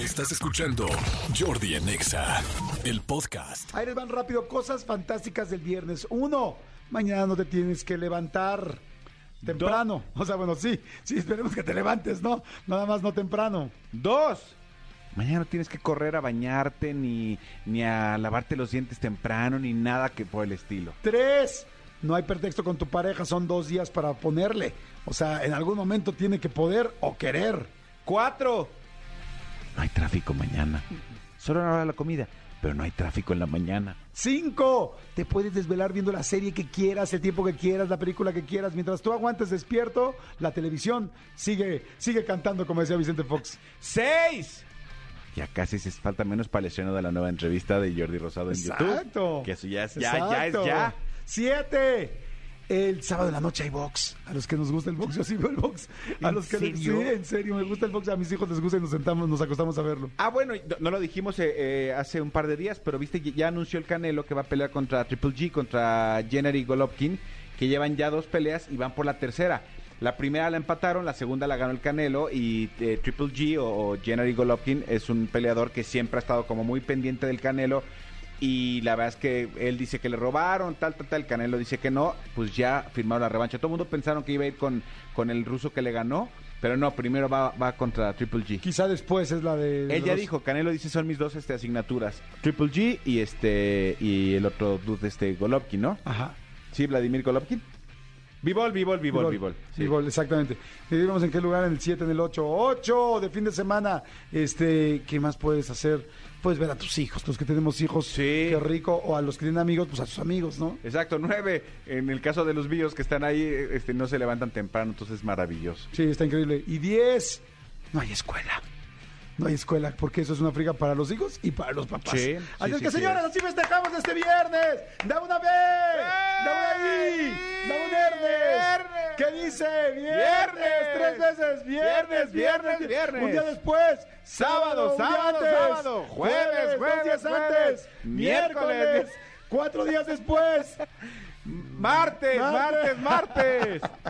Estás escuchando Jordi en Exa, el podcast. Ahí les van rápido cosas fantásticas del viernes. Uno, mañana no te tienes que levantar temprano. O sea, bueno, sí, sí, esperemos que te levantes, ¿no? Nada más no temprano. Dos. Mañana no tienes que correr a bañarte ni, ni a lavarte los dientes temprano ni nada que por el estilo. Tres, no hay pretexto con tu pareja, son dos días para ponerle. O sea, en algún momento tiene que poder o querer. Cuatro. No hay tráfico mañana. Solo a la hora de la comida, pero no hay tráfico en la mañana. Cinco, te puedes desvelar viendo la serie que quieras, el tiempo que quieras, la película que quieras. Mientras tú aguantes despierto, la televisión sigue, sigue cantando, como decía Vicente Fox. ¡Seis! Ya casi se falta menos para el estreno de la nueva entrevista de Jordi Rosado en Exacto. YouTube. Que eso ya es ya, ya es ya. Siete. El sábado de la noche hay box. A los que nos gusta el box, yo sí veo el box. A ¿En los que les- sí, en serio, me gusta el box. A mis hijos les gusta y nos sentamos, nos acostamos a verlo. Ah, bueno, no, lo dijimos eh, eh, hace un par de días, pero viste, ya anunció el Canelo que va a pelear contra Triple G, contra Jenner Golovkin, que llevan ya dos peleas y van por la tercera. La primera la empataron, la segunda la ganó el Canelo y eh, Triple G o, o Jenner Golovkin es un peleador que siempre ha estado como muy pendiente del Canelo y la verdad es que él dice que le robaron, tal, tal, tal, el Canelo dice que no, pues ya firmaron la revancha. Todo el mundo pensaron que iba a ir con, con el ruso que le ganó, pero no, primero va, va contra Triple G. Quizá después es la de. Él ya los- dijo, Canelo dice son mis dos este, asignaturas, Triple G y este y el otro dude este Golovkin, ¿no? Ajá. Sí, Vladimir Golovkin. Bivol, Bivol, Bivol. Sí. Bivol, exactamente. Y digamos en qué lugar, en el 7, en el 8. 8 de fin de semana. Este, ¿qué más puedes hacer? Puedes ver a tus hijos, los que tenemos hijos. Sí. Qué rico. O a los que tienen amigos, pues a sus amigos, ¿no? Exacto, nueve. En el caso de los bios que están ahí, este, no se levantan temprano, entonces es maravilloso. Sí, está increíble. Y 10, no hay escuela. No hay escuela, porque eso es una friga para los hijos y para los papás. Sí, Así sí, es que, sí señores, es. así festejamos este viernes. ¡Da una vez! ¡Da una ahí! ¡Da un viernes! ¿Qué dice? ¡Viernes! ¡Tres veces! ¡Viernes! Viernes, viernes. Un día después. Sábado, sábado, sábado. Jueves, jueves, días antes. Miércoles. Cuatro días después. Martes, martes, martes.